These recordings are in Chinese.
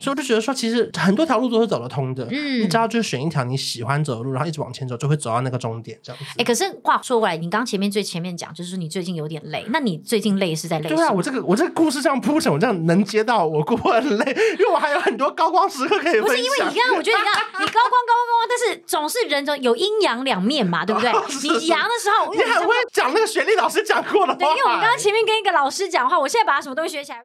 所以我就觉得说，其实很多条路都是走得通的。嗯，你只要就是选一条你喜欢走的路，然后一直往前走，就会走到那个终点这样子。哎、欸，可是话说回来，你刚前面最前面讲，就是你最近有点累。那你最近累是在累？对啊，我这个我这个故事这样铺陈，我这样能接到我过很累，因为我还有很多高光时刻可以。不是因为你刚刚，我觉得你刚你高光高光高光，但是总是人总有阴阳两面嘛，对不对？你阳的时候，你很会讲那个雪莉老师讲过的话。对，因为我们刚刚前面跟一个老师讲话，我现在把什么东西学起来。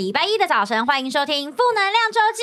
礼拜一的早晨，欢迎收听《负能量周记》。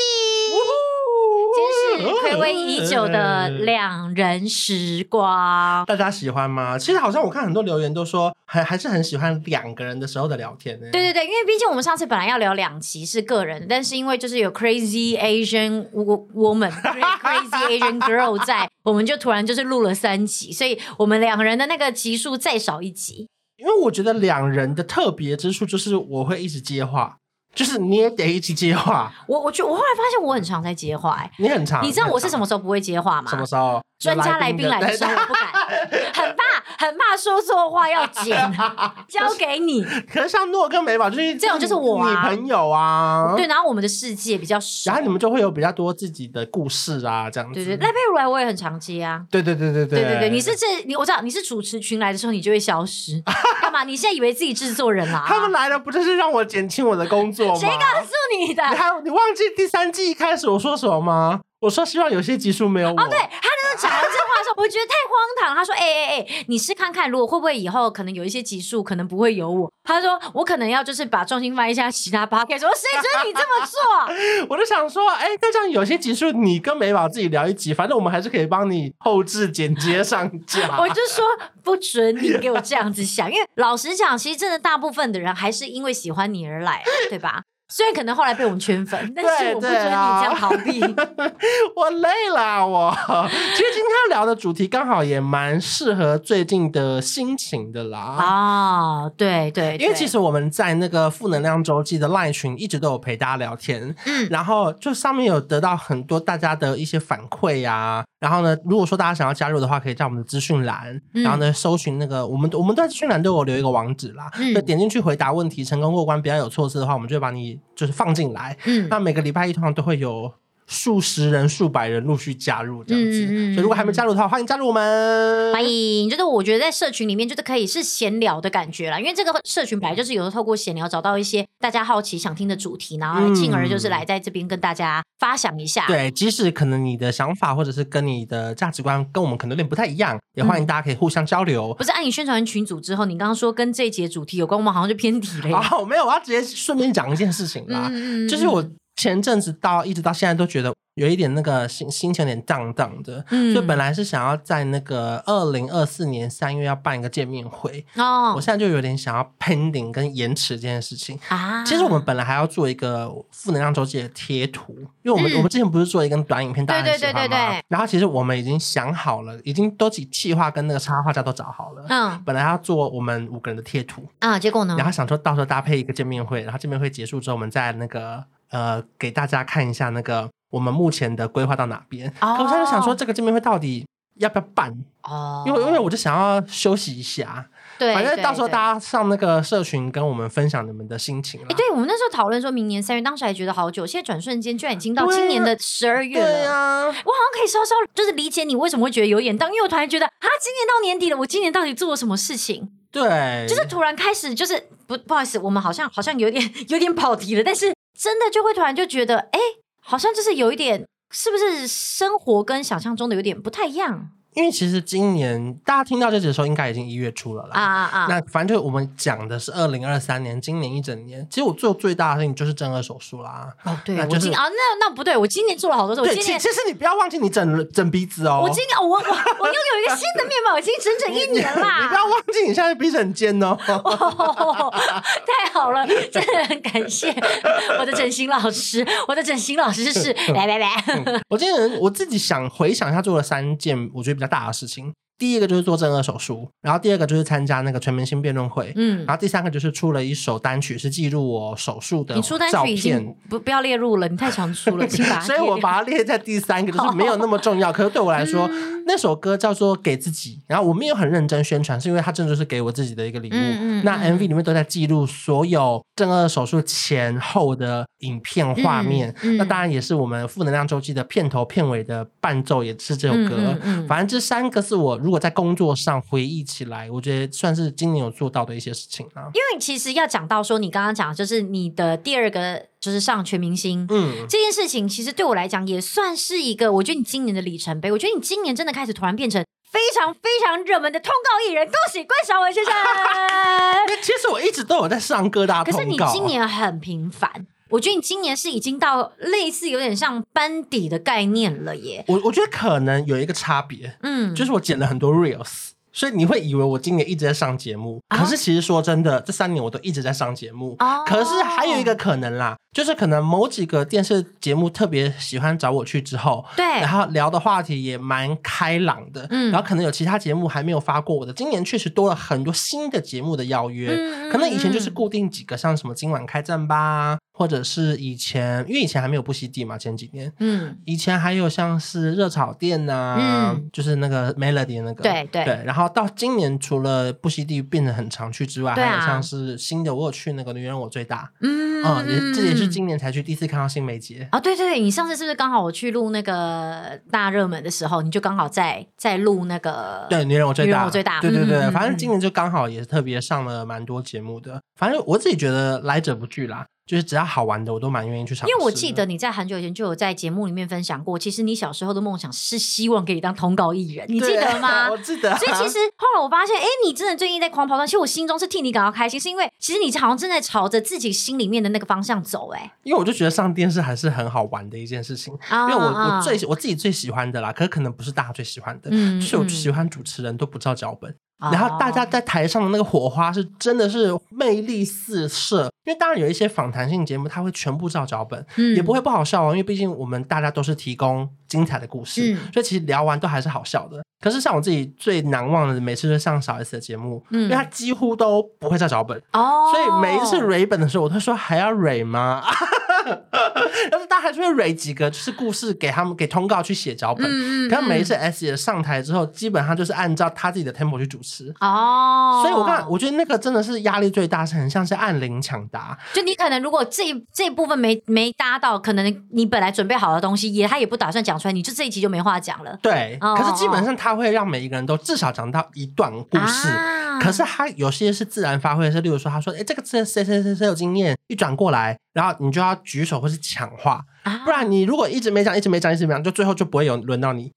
今天是暌违已久的两人时光，大家喜欢吗？其实好像我看很多留言都说，还还是很喜欢两个人的时候的聊天呢。对对对，因为毕竟我们上次本来要聊两期是个人，但是因为就是有 Crazy Asian Woman、Crazy Asian Girl 在，我们就突然就是录了三集，所以我们两个人的那个集数再少一集。因为我觉得两人的特别之处就是我会一直接话。就是你也得一起接话，我我觉我后来发现我很常在接话，哎，你很常，你知道我是什么时候不会接话吗？什么时候？专家来宾来的时候我不敢，很怕很怕说错话要剪，交给你。可是像诺跟美宝就是这种就是我、女、朋友啊，对，然后我们的世界比较少，然后你们就会有比较多自己的故事啊，这样子。对对，赖佩如来我也很常接啊，对对对对对对对你是这你我知道你是主持群来的时候你就会消失，干嘛？你现在以为自己制作人、啊？他们来了不就是让我减轻我的工作吗？谁告诉你的？你还你忘记第三季一开始我说什么吗？我说希望有些集数没有我。哦，对，他那个讲完这话的时候，我觉得太荒唐。他说：“哎哎哎，你试看看，如果会不会以后可能有一些集数可能不会有我？”他说：“我可能要就是把重心放一下其他 podcast。”我说：“谁准你这么做？” 我就想说：“哎，那这样有些集数你跟美宝自己聊一集，反正我们还是可以帮你后置剪接上架。”我就说：“不准你给我这样子想，因为老实讲，其实真的大部分的人还是因为喜欢你而来，对吧？”虽然可能后来被我们圈粉，但是我不觉得你这样逃避。我累了，我其实今天聊的主题刚好也蛮适合最近的心情的啦。啊，对对，因为其实我们在那个负能量周记的 LINE 群一直都有陪大家聊天，嗯，然后就上面有得到很多大家的一些反馈呀。然后呢，如果说大家想要加入的话，可以在我们的资讯栏，然后呢搜寻那个我们我们在资讯栏都有留一个网址啦，就点进去回答问题，成功过关，不要有措施的话，我们就会把你。就是放进来，嗯，那每个礼拜一通常都会有数十人、数百人陆续加入这样子，嗯，所以如果还没加入的话，欢迎加入我们，欢迎。就是我觉得在社群里面，就是可以是闲聊的感觉啦，因为这个社群本来就是有的透过闲聊找到一些大家好奇想听的主题，然后进而就是来在这边跟大家发想一下。嗯、对，即使可能你的想法或者是跟你的价值观跟我们可能有点不太一样，也欢迎大家可以互相交流。不是按你宣传群组之后，你刚刚说跟这一节主题有关，我们好像就偏题了。哦，没有，我要直接顺便讲一件事情啦，嗯、就是我。前阵子到一直到现在都觉得有一点那个心心情有点荡荡的，嗯，就本来是想要在那个二零二四年三月要办一个见面会哦，我现在就有点想要 pending 跟延迟这件事情啊。其实我们本来还要做一个负能量周记的贴图，因为我们、嗯、我们之前不是做一根短影片，大家很喜欢吗？对对对对对。然后其实我们已经想好了，已经都企企划跟那个插画家都找好了，嗯，本来要做我们五个人的贴图啊，结果呢？然后想说到时候搭配一个见面会，然后见面会结束之后，我们在那个。呃，给大家看一下那个我们目前的规划到哪边。Oh. 可我现在就想说，这个见面会到底要不要办？哦、oh.，因为因为我就想要休息一下。对，反正到时候大家上那个社群跟我们分享你们的心情了。哎，对，我们那时候讨论说明年三月，当时还觉得好久，现在转瞬间居然已经到今年的十二月了。对啊，我好像可以稍稍就是理解你为什么会觉得有点当，因为我突然觉得啊，今年到年底了，我今年到底做了什么事情？对，就是突然开始，就是不不好意思，我们好像好像有点 有点跑题了，但是。真的就会突然就觉得，哎，好像就是有一点，是不是生活跟想象中的有点不太一样？因为其实今年大家听到这集的时候，应该已经一月初了啦。啊啊啊！那反正就我们讲的是二零二三年，今年一整年。其实我做最大的事情就是正顎手术啦。哦，对，那就是啊，那那不对，我今年做了好多事。我今年其实你不要忘记你整整鼻子哦。我今年我我我拥有一个新的面貌，已经整整一年啦。你不要忘记你现在鼻子很尖哦。哦，太好了，真的很感谢我的整形老师。我的整形老师是 来来来。我今年我自己想回想一下做了三件，我觉得比较。大的事情，第一个就是做正颌手术，然后第二个就是参加那个全明星辩论会，嗯，然后第三个就是出了一首单曲，是记录我手术的照片。你出单曲已经不不要列入了，你太常出了，所以我把它列在第三个，就是没有那么重要。可是对我来说，嗯、那首歌叫做《给自己》，然后我没有很认真宣传，是因为它真的就是给我自己的一个礼物。嗯嗯、那 MV 里面都在记录所有正颌手术前后的影片画面，那当然也是我们负能量周期的片头片尾的伴奏，也是这首歌。反正这三个是我如果在工作上回忆起来，我觉得算是今年有做到的一些事情啊。因为其实要讲到说，你刚刚讲就是你的第二个就是上全明星，嗯，这件事情其实对我来讲也算是一个，我觉得你今年的里程碑。我觉得你今年真的开始突然变成非常非常热门的通告艺人，恭喜关韶文先生。其实我一直都有在上各大通告，可是你今年很频繁。我觉得你今年是已经到类似有点像班底的概念了耶。我我觉得可能有一个差别，嗯，就是我剪了很多 reels。所以你会以为我今年一直在上节目，可是其实说真的，这三年我都一直在上节目。可是还有一个可能啦，就是可能某几个电视节目特别喜欢找我去之后，对，然后聊的话题也蛮开朗的，嗯，然后可能有其他节目还没有发过我的，今年确实多了很多新的节目的邀约，可能以前就是固定几个，像什么今晚开战吧。或者是以前，因为以前还没有不息地嘛，前几年，嗯，以前还有像是热炒店呐、啊，嗯，就是那个 Melody 那个，对对。对，然后到今年除了不息地变得很常去之外，对啊、还有像是新的，我有去那个女人我最大，嗯。嗯，也这也是今年才去第一次看到新梅姐啊，对对对，你上次是不是刚好我去录那个大热门的时候，你就刚好在在录那个对女人我最大，女人我最大，对对对，嗯、反正今年就刚好也是特别上了蛮多节目的，反正我自己觉得来者不拒啦。就是只要好玩的，我都蛮愿意去尝试。因为我记得你在很久以前就有在节目里面分享过，其实你小时候的梦想是希望可以当通告艺人，你记得吗？我记得。所以其实后来我发现，哎，你真的最近在狂跑，但其实我心中是替你感到开心，是因为其实你好像正在朝着自己心里面的那个方向走，哎。因为我就觉得上电视还是很好玩的一件事情，因为我我最我自己最喜欢的啦，可是可能不是大家最喜欢的，就是我喜欢主持人都不照脚本。然后大家在台上的那个火花是真的是魅力四射，因为当然有一些访谈性节目，它会全部照脚本，嗯，也不会不好笑哦，因为毕竟我们大家都是提供精彩的故事，嗯，所以其实聊完都还是好笑的。可是像我自己最难忘的，每次都上小 S 的节目，嗯，因为他几乎都不会照脚本哦，所以每一次蕊本的时候，我都说还要蕊吗？但是大家还是会蕊几个，就是故事给他们给通告去写脚本。嗯，可是每一次 S 姐上台之后，基本上就是按照他自己的 tempo 去主持哦。所以我看，我觉得那个真的是压力最大，是很像是按铃抢答。就你可能如果这这一部分没没搭到，可能你本来准备好的东西，也他也不打算讲出来，你就这一集就没话讲了。对，可是基本上他。会让每一个人都至少讲到一段故事，啊、可是他有些是自然发挥，是例如说，他说：“哎，这个谁谁谁谁有经验。”一转过来，然后你就要举手或是抢话，啊、不然你如果一直没讲，一直没讲，一直没讲，就最后就不会有轮到你。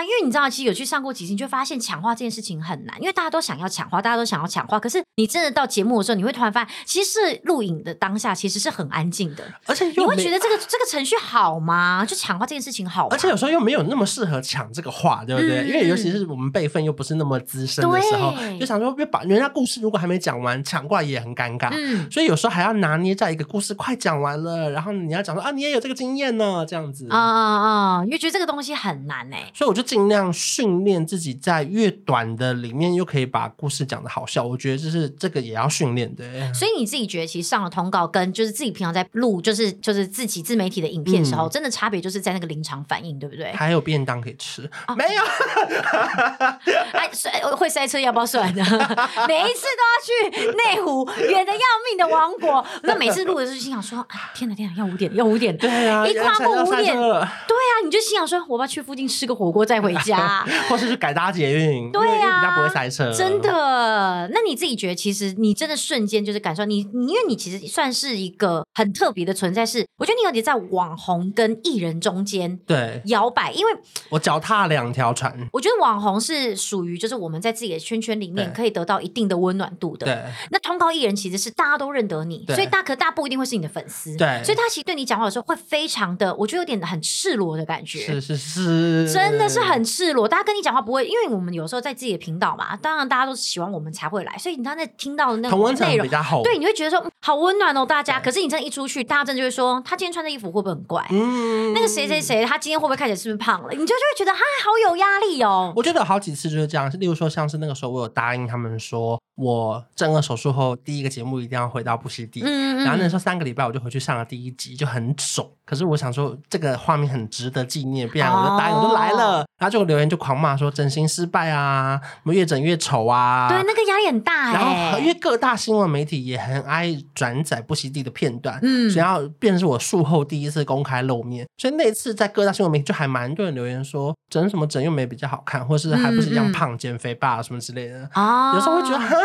因为你知道，其实有去上过几次，你就发现抢话这件事情很难，因为大家都想要抢话，大家都想要抢话。可是你真的到节目的时候，你会突然发现，其实是录影的当下其实是很安静的，而且你会觉得这个这个程序好吗？就抢话这件事情好吗？而且有时候又没有那么适合抢这个话，对不对？嗯、因为尤其是我们辈分又不是那么资深的时候，就想说，别把人家故事如果还没讲完，抢过来也很尴尬。嗯，所以有时候还要拿捏在一个故事快讲完了，然后你要讲说啊，你也有这个经验呢，这样子啊啊啊！因为觉得这个东西很难哎，所以我就尽量训。练自己在越短的里面又可以把故事讲的好笑，我觉得就是这个也要训练的。所以你自己觉得，其实上了通告跟就是自己平常在录，就是就是自己自媒体的影片的时候，嗯、真的差别就是在那个临场反应，对不对？还有便当可以吃？哦、没有？哎，会塞车要不要算呢？每一次都要去内湖远的要命的王国，那每次录的时候心想说：哎，天哪天哪，要五点要五点，对啊，一跨过五点，对啊，你就心想说：我要去附近吃个火锅再回家。或是去改搭捷运，对呀、啊，比较不会塞车。真的，那你自己觉得，其实你真的瞬间就是感受你，你因为你其实算是一个很特别的存在是，是我觉得你有点在网红跟艺人中间对摇摆，因为我脚踏两条船。我觉得网红是属于就是我们在自己的圈圈里面可以得到一定的温暖度的。对，那通告艺人其实是大家都认得你，所以大可大不一定会是你的粉丝。对，所以他其实对你讲话的时候会非常的，我觉得有点很赤裸的感觉。是是是，真的是很赤裸。大家跟你讲话不会，因为我们有时候在自己的频道嘛，当然大家都喜欢我们才会来，所以你刚才听到的那种内容，对，你会觉得说好温暖哦，大家。可是你真的，一出去，大家真的就会说，他今天穿的衣服会不会很怪？嗯，那个谁谁谁，他今天会不会看起来是不是胖了？你就就会觉得，哈，好有压力哦。我觉得有好几次就是这样，例如说，像是那个时候，我有答应他们说，我正顎手术后第一个节目一定要回到布希地。嗯，然后那时候三个礼拜我就回去上了第一集，就很肿。可是我想说，这个画面很值得纪念，不然我就答应我就来了。哦、然后就留言就狂骂说整形失败啊，什么越整越丑啊。对，那个压力很大哎。然后因为各大新闻媒体也很爱转载不惜地的片段，嗯，所以要变成是我术后第一次公开露面。所以那次在各大新闻媒体就还蛮多人留言说整什么整又没比较好看，或是还不是一样胖减肥吧什么之类的。哦、嗯，有时候会觉得哈，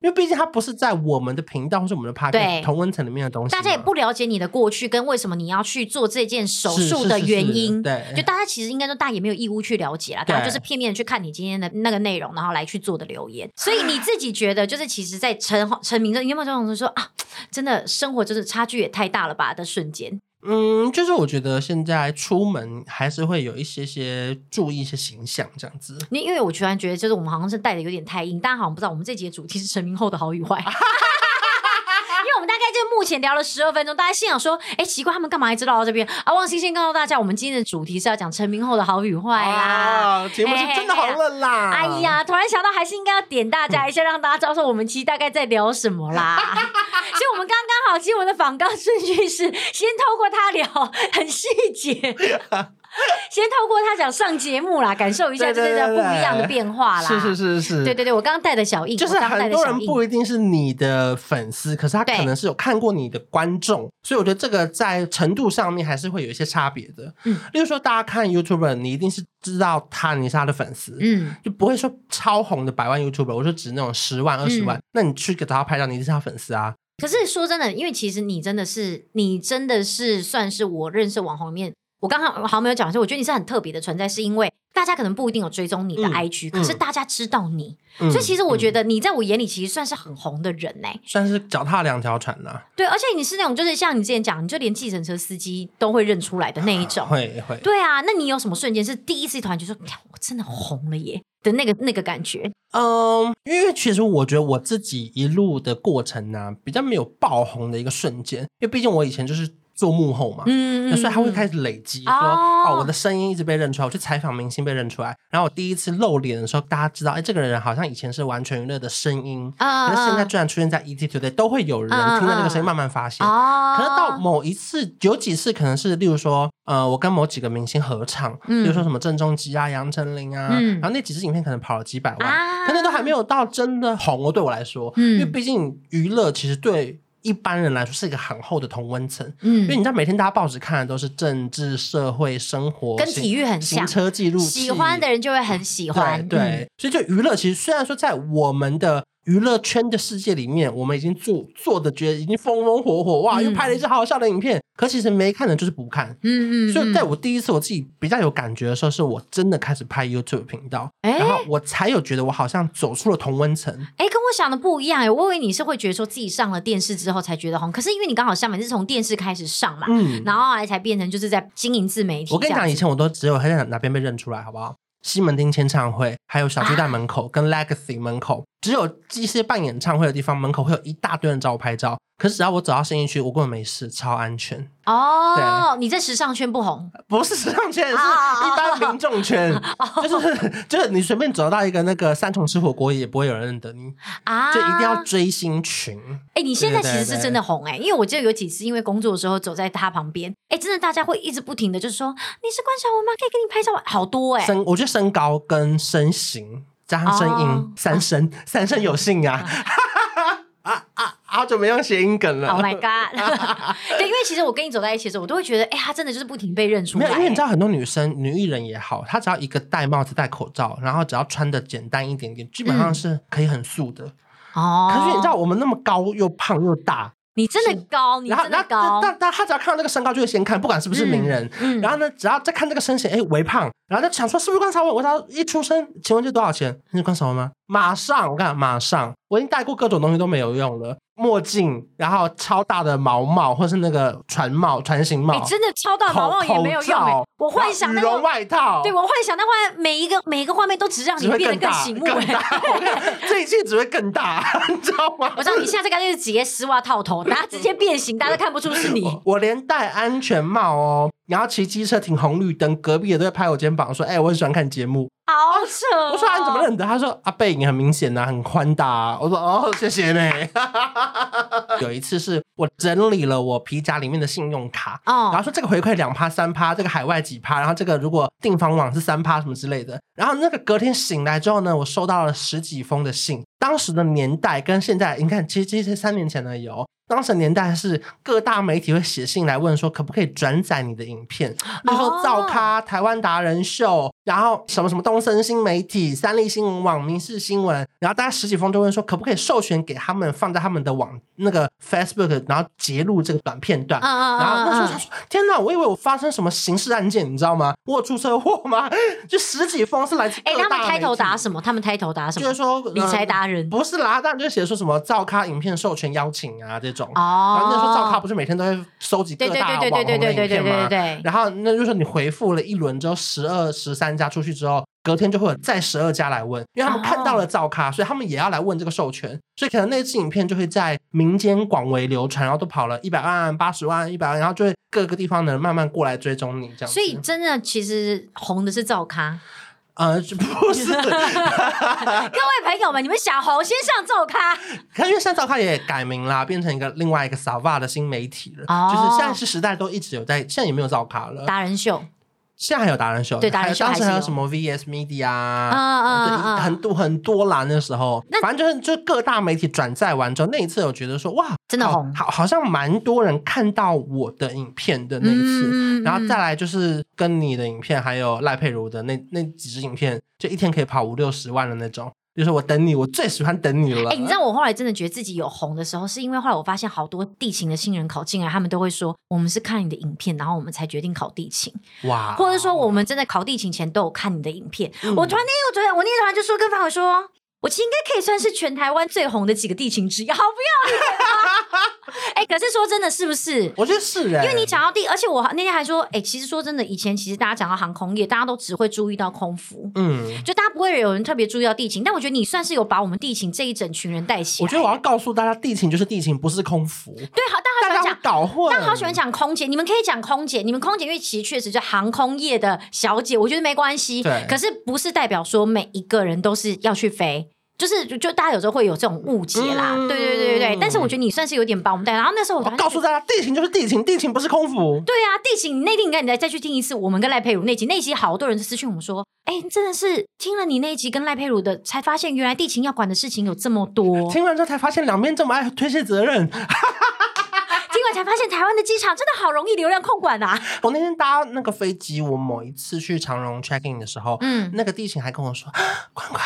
因为毕竟它不是在我们的频道或是我们的 podcast 同温层里面的东西，大家也不了解你的过去跟为什么你要去做这件手术的原因。对，就大家其实应该说，大家也没有义务去了解啦，大家就是片面的去看你今天的那个内容，然后来去做的留言。所以你自己觉得，就是其实，在成成名的，你有没有这种说啊，真的生活就是差距也太大了吧的瞬间？嗯，就是我觉得现在出门还是会有一些些注意一些形象这样子。你因为我突然觉得，就是我们好像是带的有点太硬，大家好像不知道我们这集的主题是成名后的好与坏。就目前聊了十二分钟，大家心想说：“哎，奇怪，他们干嘛还知道到这边？”啊，忘星先告诉大家，我们今天的主题是要讲成名后的好与坏啦。节目是真的好了啦！哎呀，突然想到，还是应该要点大家一下，让大家知道说我们其实大概在聊什么啦。所以，我们刚刚好，其实我们的访纲顺序是先透过他聊很细节。先透过他讲上节目啦，感受一下这个不一样的变化啦。是是是是，对对对，我刚刚带的小印，就是很多人不一定是你的粉丝，可是他可能是有看过你的观众，所以我觉得这个在程度上面还是会有一些差别的。嗯，例如说大家看 YouTuber，你一定是知道他你是他的粉丝，嗯，就不会说超红的百万 YouTuber，我说指那种十万二十万，那你去给他拍照，你一定是他粉丝啊。可是说真的，因为其实你真的是，你真的是算是我认识网红里面。我刚刚好像没有讲，所以我觉得你是很特别的存在，是因为大家可能不一定有追踪你的 IG，、嗯、可是大家知道你，嗯、所以其实我觉得你在我眼里其实算是很红的人呢、欸，算是脚踏两条船呐、啊。对，而且你是那种就是像你之前讲，你就连计程车司机都会认出来的那一种，会会。对啊，那你有什么瞬间是第一次突然就说，我真的红了耶的那个那个感觉？嗯，因为其实我觉得我自己一路的过程呢、啊，比较没有爆红的一个瞬间，因为毕竟我以前就是。做幕后嘛，嗯，嗯，所以他会开始累积，说哦，哦，我的声音一直被认出来，我去采访明星被认出来，然后我第一次露脸的时候，大家知道，哎，这个人好像以前是完全娱乐的声音，啊，可是现在居然出现在 ET Today，都会有人听到那个声音，慢慢发现。啊，可是到某一次，有几次可能是，例如说，呃，我跟某几个明星合唱，嗯，比如说什么郑中基啊、杨丞琳啊，嗯，然后那几支影片可能跑了几百万，啊，可能都还没有到真的红哦，对我来说，嗯，因为毕竟娱乐其实对。一般人来说是一个很厚的同温层，嗯，因为你知道每天大家报纸看的都是政治、社会、生活，跟体育很像，行车记录器，喜欢的人就会很喜欢，对，对。嗯、所以就娱乐其实虽然说在我们的。娱乐圈的世界里面，我们已经做做的觉得已经风风火火哇，又拍了一支好好笑的影片。嗯、可其实没看的就是不看，嗯嗯。所以在我第一次我自己比较有感觉的时候，是我真的开始拍 YouTube 频道，欸、然后我才有觉得我好像走出了同温层。哎、欸，跟我想的不一样哎，我以为你是会觉得说自己上了电视之后才觉得红，可是因为你刚好相反是从电视开始上嘛，嗯，然后后来才变成就是在经营自媒体。我跟你讲，以前我都只有还在哪边被认出来，好不好？西门町签唱会，还有小巨蛋门口跟 Legacy 门口，只有这些办演唱会的地方门口会有一大堆人找我拍照。可是只要我走到信义区，我根本没事，超安全。哦，你在时尚圈不红？不是时尚圈，是一般民众圈。就是就是你随便走到一个那个三重吃火锅，也不会有人认得你啊！就一定要追星群。哎，你现在其实是真的红哎，因为我记得有几次因为工作的时候走在他旁边，哎，真的大家会一直不停的就是说你是关韶文吗？可以给你拍照？好多哎。身，我觉得身高跟身形加上声音，三声三声有幸 啊。啊啊！好久没用谐音梗了。Oh my god！对，因为其实我跟你走在一起的时候，我都会觉得，哎、欸，他真的就是不停被认出来。没有，因为你知道，很多女生、女艺人也好，她只要一个戴帽子、戴口罩，然后只要穿的简单一点点，基本上是可以很素的。哦、嗯。可是你知道，我们那么高又胖又大。你真的高，你真的高。但但他只要看到那个身高，就会先看，不管是不是名人。嗯。然后呢，只要再看这个身形，哎，微胖，然后就想说是不是关韶文？我说一出生，请问这多少钱？你是关韶文吗？马上，我跟你讲，马上，我已经带过各种东西都没有用了。墨镜，然后超大的毛帽，或是那个船帽、船型帽，真的超大的毛帽也没有用哎。我幻想那羽绒外套，对我幻想那画每一个每一个画面都只让你变得更醒目。这一切只会更大，你知道吗？我知道你现在干脆是直接丝袜套头，然后直接变形，大家都看不出是你。我连戴安全帽哦，然后骑机车停红绿灯，隔壁也都会拍我肩膀说：“哎，我很喜欢看节目。”好扯、哦！我说、啊、你怎么认得？他说啊，背影很明显呐、啊，很宽大、啊。我说哦，谢谢呢。有一次是我整理了我皮夹里面的信用卡，哦，然后说这个回馈两趴三趴，这个海外几趴，然后这个如果订房网是三趴什么之类的。然后那个隔天醒来之后呢，我收到了十几封的信，当时的年代跟现在，你看，其实其实三年前的有。当时年代是各大媒体会写信来问说，可不可以转载你的影片？比如说造咖、台湾达人秀，然后什么什么东森新媒体、三立新闻网、民事新闻，然后大家十几封就问说，可不可以授权给他们放在他们的网那个 Facebook，然后截录这个短片段。然后那时候他说：“天哪，我以为我发生什么刑事案件，你知道吗？我有出车祸吗？” 就十几封是来自各大媒体。哎，他们开头打什么？他们开头打什么？就是说理财达人不是啦，当然就写说什么造咖影片授权邀请啊这。哦，然后那时候造咖不是每天都会收集各大网红的影片吗？然后那就是说你回复了一轮之后，十二、十三家出去之后，隔天就会有再十二家来问，因为他们看到了造咖，所以他们也要来问这个授权，所以可能那支影片就会在民间广为流传，然后都跑了一百万、八十万、一百万，然后就会各个地方的人慢慢过来追踪你这样。所以真的其实红的是造咖。呃，不是，各位朋友们，你们小红先上照咖，可，因为现在造咖也改名啦，变成一个另外一个 Sava 的新媒体了，哦、就是现在是时代都一直有在，现在也没有造咖了，达人秀。现在还有达人秀，对，达人秀还当时还有什么 VS Media 啊，嗯嗯嗯，很多很多啦。那时候，反正就是就各大媒体转载完之后，那一次我觉得说哇，真的红，好，好像蛮多人看到我的影片的那一次。然后再来就是跟你的影片，还有赖佩如的那那几支影片，就一天可以跑五六十万的那种。就是我等你，我最喜欢等你了。哎、欸，你知道我后来真的觉得自己有红的时候，是因为后来我发现好多地勤的新人考进来，他们都会说我们是看你的影片，然后我们才决定考地勤。哇！或者说我们真的考地勤前都有看你的影片。嗯、我突然那天我昨天我那天突然就说跟方伟说。我其实应该可以算是全台湾最红的几个地勤之一，好不要脸啊！哎、欸，可是说真的，是不是？我觉得是哎，因为你讲到地，而且我那天还说，哎、欸，其实说真的，以前其实大家讲到航空业，大家都只会注意到空服，嗯，就大家不会有人特别注意到地勤。但我觉得你算是有把我们地勤这一整群人带起来。我觉得我要告诉大家，地勤就是地勤，不是空服。对，好，大家好喜欢讲搞混，大家好喜欢讲空姐，你们可以讲空姐，你们空姐因为其实确实就航空业的小姐，我觉得没关系。对，可是不是代表说每一个人都是要去飞。就是就就大家有时候会有这种误解啦，嗯、对对对对对。但是我觉得你算是有点帮我们带。然后那时候我，我告诉大家，地勤就是地勤，地勤不是空腹。对啊，地勤，你那天应该你再再去听一次，我们跟赖佩如那集，那集好多人私讯我们说，哎，真的是听了你那一集跟赖佩如的，才发现原来地勤要管的事情有这么多。听完之后才发现两边这么爱推卸责任。才发现，台湾的机场真的好容易流量控管啊！我那天搭那个飞机，我某一次去长荣 check in 的时候，嗯，那个地勤还跟我说：“宽宽，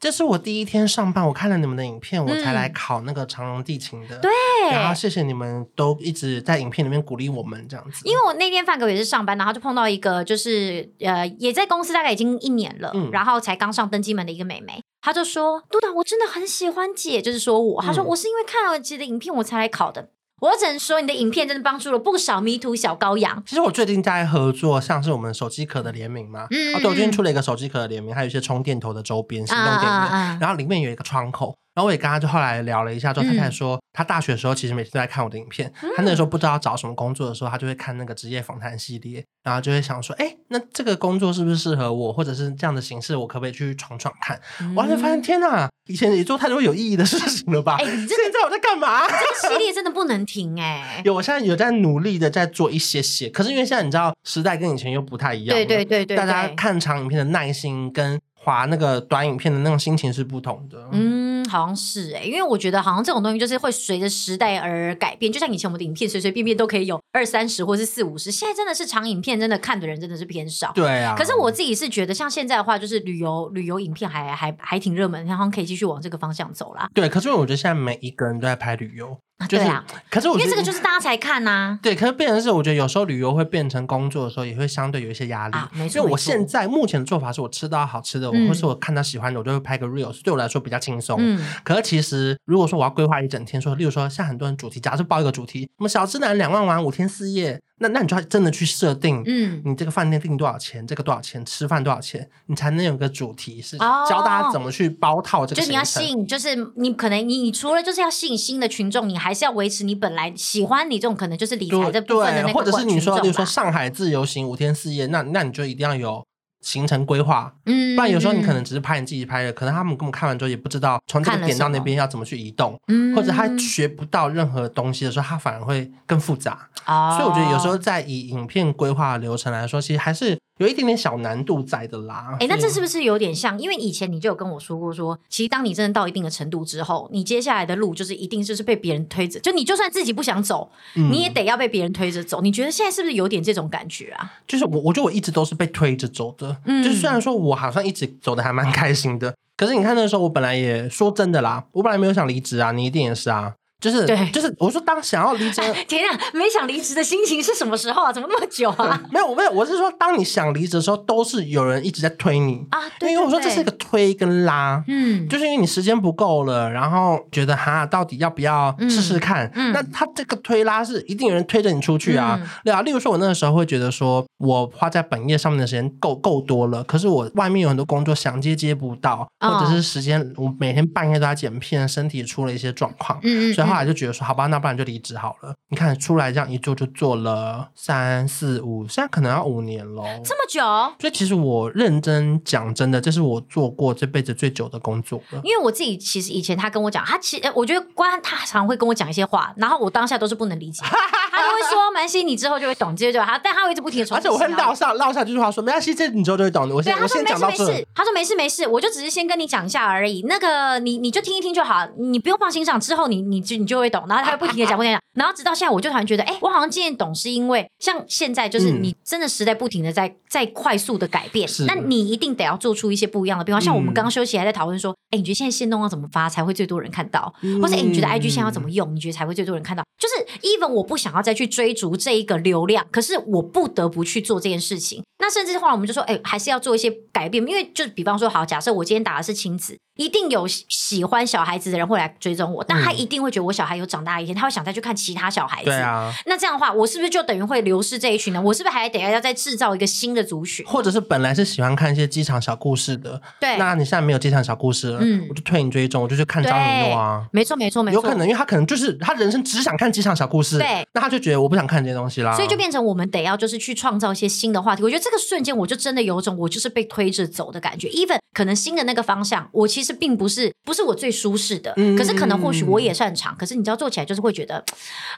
这是我第一天上班，我看了你们的影片，我才来考那个长荣地勤的。”对，然后谢谢你们都一直在影片里面鼓励我们这样子。因为我那天饭哥也是上班，然后就碰到一个就是呃也在公司大概已经一年了，嗯，然后才刚上登机门的一个美眉，她就说：“督导，我真的很喜欢姐，就是说我，她说我是因为看了姐的影片我才来考的。”我只能说，你的影片真的帮助了不少迷途小羔羊。其实我最近在合作，像是我们手机壳的联名嘛，嗯，啊，对，我最近出了一个手机壳的联名，还有一些充电头的周边，行动电源，啊啊啊，然后里面有一个窗口。然后我也跟他就后来聊了一下，之后他才说，他大学的时候其实每天都在看我的影片。嗯、他那个时候不知道找什么工作的时候，他就会看那个职业访谈系列，然后就会想说，哎，那这个工作是不是适合我，或者是这样的形式，我可不可以去闯闯看？嗯、我就发现，天哪，以前也做太多有意义的事情了吧？哎，现在我在干嘛？这个系列真的不能停哎、欸！有，我现在有在努力的在做一些些，可是因为现在你知道时代跟以前又不太一样，对对对对，大家看长影片的耐心跟。划那个短影片的那种心情是不同的，嗯，好像是哎、欸，因为我觉得好像这种东西就是会随着时代而改变，就像以前我们的影片随随便便都可以有二三十或是四五十，现在真的是长影片，真的看的人真的是偏少。对啊，可是我自己是觉得，像现在的话，就是旅游旅游影片还还还挺热门，然后可以继续往这个方向走啦。对，可是我觉得现在每一个人都在拍旅游。就是，对啊，可是我觉得因为这个就是大家才看呐、啊。对，可是变成是，我觉得有时候旅游会变成工作的时候，也会相对有一些压力。啊、没错，因为我现在目前的做法是我吃到好吃的，嗯、或是我看到喜欢的，我就会拍个 reels，对我来说比较轻松。嗯。可是其实如果说我要规划一整天，说，例如说像很多人主题，假设报一个主题，我们小吃男两万玩五天四夜。那那你就要真的去设定，嗯，你这个饭店定多少钱，这个多少钱，吃饭多少钱，你才能有个主题是教大家怎么去包套这个。就你要吸引，就是你可能你你除了就是要吸引新的群众，你还是要维持你本来喜欢你这种可能就是理财这部分的那个，或者是你说，比如说上海自由行五天四夜，那那你就一定要有。行程规划，嗯，不然有时候你可能只是拍你自己拍的，嗯、可能他们根本看完之后也不知道从这个点到那边要怎么去移动，或者他学不到任何东西的时候，他反而会更复杂。哦，所以我觉得有时候在以影片规划的流程来说，其实还是。有一点点小难度在的啦。哎、欸，那这是不是有点像？因为以前你就有跟我说过说，说其实当你真的到一定的程度之后，你接下来的路就是一定就是被别人推着，就你就算自己不想走，嗯、你也得要被别人推着走。你觉得现在是不是有点这种感觉啊？就是我，我觉得我一直都是被推着走的。嗯，就是虽然说我好像一直走的还蛮开心的，可是你看那个时候，我本来也说真的啦，我本来没有想离职啊，你一定也是啊。就是对，就是我说，当想要离职，天啊，没想离职的心情是什么时候啊？怎么那么久啊？没有，我没有，我是说，当你想离职的时候，都是有人一直在推你啊。对，因为我说这是一个推跟拉，嗯，就是因为你时间不够了，然后觉得哈，到底要不要试试看？嗯，那他这个推拉是一定有人推着你出去啊。对啊，例如说，我那个时候会觉得说，我花在本业上面的时间够够多了，可是我外面有很多工作想接接不到，或者是时间我每天半夜都在剪片，身体出了一些状况，嗯，所以后来就觉得说，好吧。那不然就离职好了。你看出来这样一做就做了三四五，现在可能要五年喽。这么久？所以其实我认真讲真的，这是我做过这辈子最久的工作了。因为我自己其实以前他跟我讲，他其实我觉得关他常常会跟我讲一些话，然后我当下都是不能理解。他就会说：“蛮西，你之后就会懂。”接着他，但他会一直不停的重复。而且我会撂下撂下这句话说：“没关系，这你之后就会懂的。”我先我先讲到这。他说：“没事没事，我就只是先跟你讲一下而已。那个你你就听一听就好，你不用放心上。之后你你就你就会懂。”然后他会不停的 讲不停的讲。然后直到现在，我就突然觉得，哎，我好像渐渐懂，是因为像现在，就是你真的时代不停的在在快速的改变，那你一定得要做出一些不一样的变化。像我们刚刚休息还在讨论说，哎，你觉得现在限动要怎么发才会最多人看到？或者哎，你觉得 IG 现在要怎么用？你觉得才会最多人看到？就是 even 我不想要再去追逐这一个流量，可是我不得不去做这件事情。那甚至的话，我们就说，哎，还是要做一些改变，因为就比方说，好，假设我今天打的是亲子。一定有喜欢小孩子的人会来追踪我，但他一定会觉得我小孩有长大一天，他会想再去看其他小孩子。对啊，那这样的话，我是不是就等于会流失这一群呢？我是不是还得要再制造一个新的族群？或者是本来是喜欢看一些机场小故事的，对，那你现在没有机场小故事了，嗯，我就退你追踪，我就去看张尼诺啊。没错，没错，没错。有可能，因为他可能就是他人生只想看机场小故事，对，那他就觉得我不想看这些东西啦，所以就变成我们得要就是去创造一些新的话题。我觉得这个瞬间，我就真的有种我就是被推着走的感觉。Even 可能新的那个方向，我其实并不是。不是我最舒适的，可是可能或许我也擅长。嗯、可是你知道做起来就是会觉得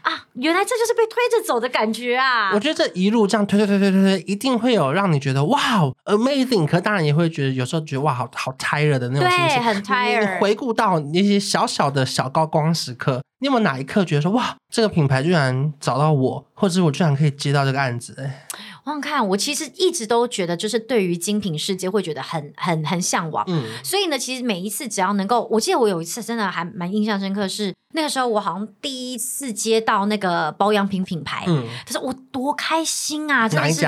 啊，原来这就是被推着走的感觉啊！我觉得这一路这样推推推推推推，一定会有让你觉得哇，amazing！可当然也会觉得有时候觉得哇，好好 tired 的那种心情，对，很 tired。你回顾到那些小小的小高光时刻，你有没有哪一刻觉得说哇，这个品牌居然找到我，或者是我居然可以接到这个案子？哎。我想看，我其实一直都觉得，就是对于精品世界会觉得很很很向往。嗯，所以呢，其实每一次只要能够，我记得我有一次真的还蛮印象深刻是。那个时候我好像第一次接到那个保养品品牌，嗯，他说我多开心啊！真的是？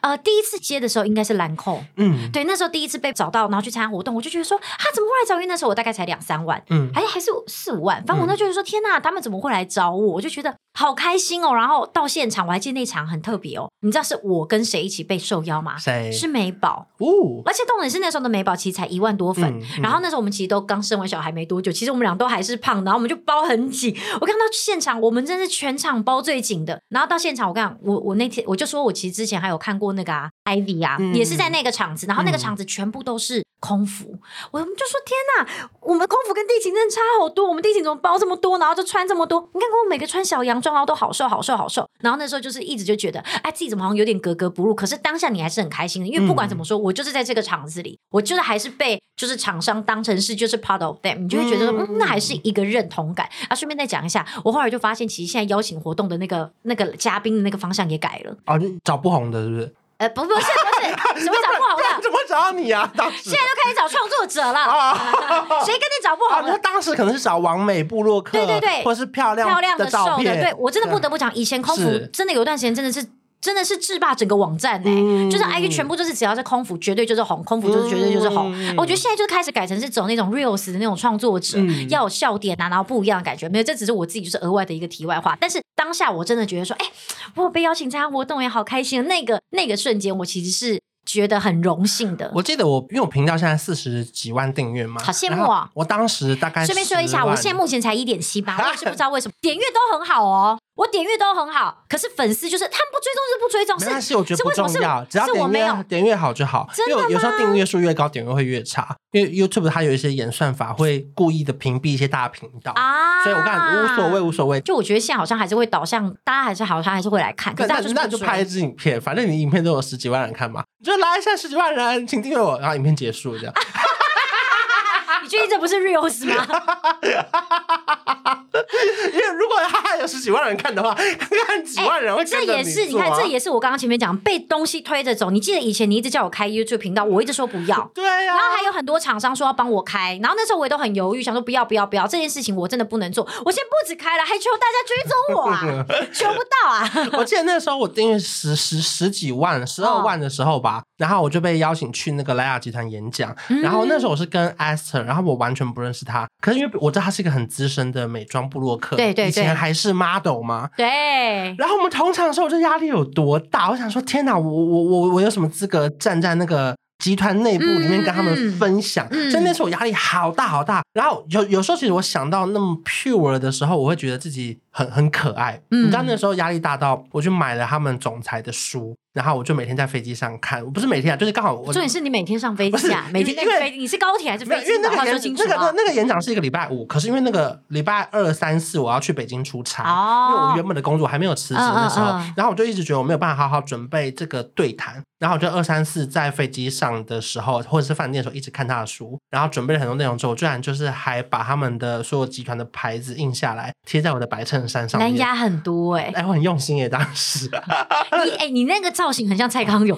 呃，第一次接的时候应该是兰蔻，嗯，对，那时候第一次被找到，然后去参加活动，我就觉得说，他怎么会来找？因为那时候我大概才两三万，嗯，还还是四五万，反正我那就是说，天哪，他们怎么会来找我？我就觉得好开心哦。然后到现场，我还记得那场很特别哦，你知道是我跟谁一起被受邀吗？谁？是美宝哦，而且重点是那时候的美宝其实才一万多粉，嗯嗯、然后那时候我们其实都刚生完小孩没多久，其实我们俩都还是胖，然后我们就包。很紧，我看到现场，我们真是全场包最紧的。然后到现场，我跟你讲，我我那天我就说，我其实之前还有看过那个啊，Ivy 啊，嗯、也是在那个场子。然后那个场子全部都是空服，嗯、我们就说天呐，我们空服跟地勤真的差好多。我们地勤怎么包这么多，然后就穿这么多？你看，我每个穿小洋装，然后都好瘦，好瘦，好瘦。然后那时候就是一直就觉得，哎，自己怎么好像有点格格不入。可是当下你还是很开心的，因为不管怎么说，嗯、我就是在这个场子里，我就是还是被就是厂商当成是就是 part of them，你就会觉得说，嗯，那还是一个认同感。啊，顺便再讲。一下，我后来就发现，其实现在邀请活动的那个那个嘉宾的那个方向也改了。哦，你找不红的，是不是？呃，不，不是，不是，什么找不红的？怎么会找到你啊？当时现在都开始找创作者了，谁跟你找不好？那当时可能是找完美部落客，对对对，或者是漂亮漂亮的照片。对，我真的不得不讲，以前空服真的有一段时间真的是。真的是制霸整个网站呢、欸，嗯、就是 IG 全部就是只要是空服，绝对就是红，空服就是绝对就是红。嗯、我觉得现在就开始改成是走那种 reels 的那种创作者，嗯、要有笑点啊，然后不一样的感觉。没有，这只是我自己就是额外的一个题外话。但是当下我真的觉得说，哎、欸，我被邀请参加活动也好开心。那个那个瞬间，我其实是。觉得很荣幸的。我记得我因为我频道现在四十几万订阅嘛，好羡慕啊！我当时大概顺便说一下，我现在目前才一点七八，我也是不知道为什么 点阅都很好哦，我点阅都很好，可是粉丝就是他们不追踪是不追踪，没关系，我觉得不重要，只要点阅点阅好就好。因为有时候订阅数越高，点阅会越差，因为 YouTube 它有一些演算法会故意的屏蔽一些大频道啊，所以我看无所谓无所谓。就我觉得现在好像还是会导向大家还是好，他还是会来看，可是那那就拍一支影片，反正你影片都有十几万人看嘛，你就来一下十几万人。请订阅我，然后影片结束这样。你确定这不是 reels 吗？因为如果他有十几万人看的话，看 看几万人会这也是你看，这也是我刚刚前面讲被东西推着走。你记得以前你一直叫我开 YouTube 频道，我一直说不要。对呀、啊。然后还有很多厂商说要帮我开，然后那时候我也都很犹豫，想说不要不要不要，这件事情我真的不能做。我现在不止开了，还求大家追踪我啊，求不到啊。我记得那时候我订阅十十十几万、十二万的时候吧，哦、然后我就被邀请去那个莱雅集团演讲，嗯、然后那时候我是跟 Esther，然后我完全不认识他，可是因为我知道他是一个很资深的美妆部落客，对对对，以前还是 model 嘛，对。然后我们同场的时候，我这压力有多大？我想说，天哪，我我我我有什么资格站在那个集团内部里面跟他们分享？嗯嗯、所以那时候我压力好大好大。然后有有时候，其实我想到那么 pure 的时候，我会觉得自己很很可爱。嗯、你知道那时候压力大到，我去买了他们总裁的书。然后我就每天在飞机上看，我不是每天啊，就是刚好我。重点是你每天上飞机啊，每天因为你是高铁还是飞机？因为那个演那个那个演讲是一个礼拜五，可是因为那个礼拜二三四我要去北京出差，因为我原本的工作还没有辞职的时候，然后我就一直觉得我没有办法好好准备这个对谈，然后我就二三四在飞机上的时候或者是饭店的时候一直看他的书，然后准备了很多内容之后，我居然就是还把他们的所有集团的牌子印下来贴在我的白衬衫上面，蛮压很多哎，哎我很用心耶，当时。你哎你那个造型很像蔡康。永